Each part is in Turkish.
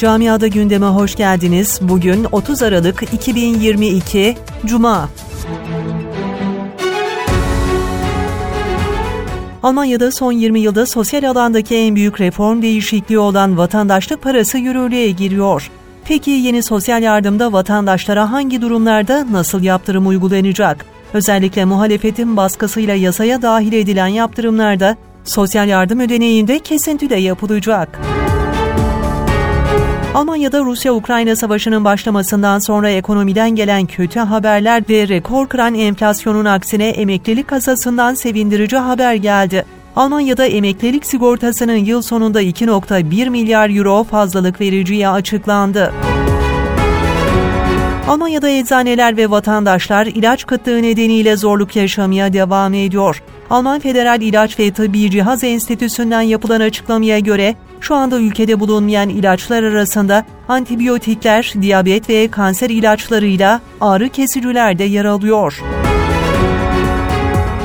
Camiada gündeme hoş geldiniz. Bugün 30 Aralık 2022 Cuma. Almanya'da son 20 yılda sosyal alandaki en büyük reform değişikliği olan vatandaşlık parası yürürlüğe giriyor. Peki yeni sosyal yardımda vatandaşlara hangi durumlarda nasıl yaptırım uygulanacak? Özellikle muhalefetin baskısıyla yasaya dahil edilen yaptırımlarda sosyal yardım ödeneğinde kesinti de yapılacak. Almanya'da Rusya-Ukrayna savaşının başlamasından sonra ekonomiden gelen kötü haberler ve rekor kıran enflasyonun aksine emeklilik kasasından sevindirici haber geldi. Almanya'da emeklilik sigortasının yıl sonunda 2.1 milyar euro fazlalık vereceği açıklandı. Almanya'da eczaneler ve vatandaşlar ilaç kıtlığı nedeniyle zorluk yaşamaya devam ediyor. Alman Federal İlaç ve Tıbbi Cihaz Enstitüsü'nden yapılan açıklamaya göre şu anda ülkede bulunmayan ilaçlar arasında antibiyotikler, diyabet ve kanser ilaçlarıyla ağrı kesiciler de yer alıyor.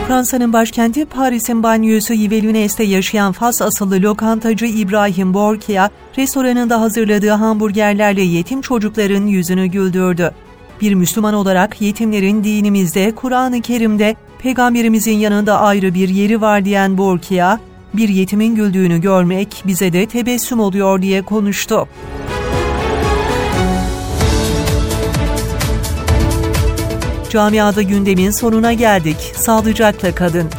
Fransa'nın başkenti Paris'in banyosu Yves yaşayan Fas asıllı lokantacı İbrahim Borkia, restoranında hazırladığı hamburgerlerle yetim çocukların yüzünü güldürdü. Bir Müslüman olarak yetimlerin dinimizde, Kur'an-ı Kerim'de, peygamberimizin yanında ayrı bir yeri var diyen Borkia, bir yetimin güldüğünü görmek bize de tebessüm oluyor diye konuştu. Camiada gündemin sonuna geldik. Sağlıcakla kadın.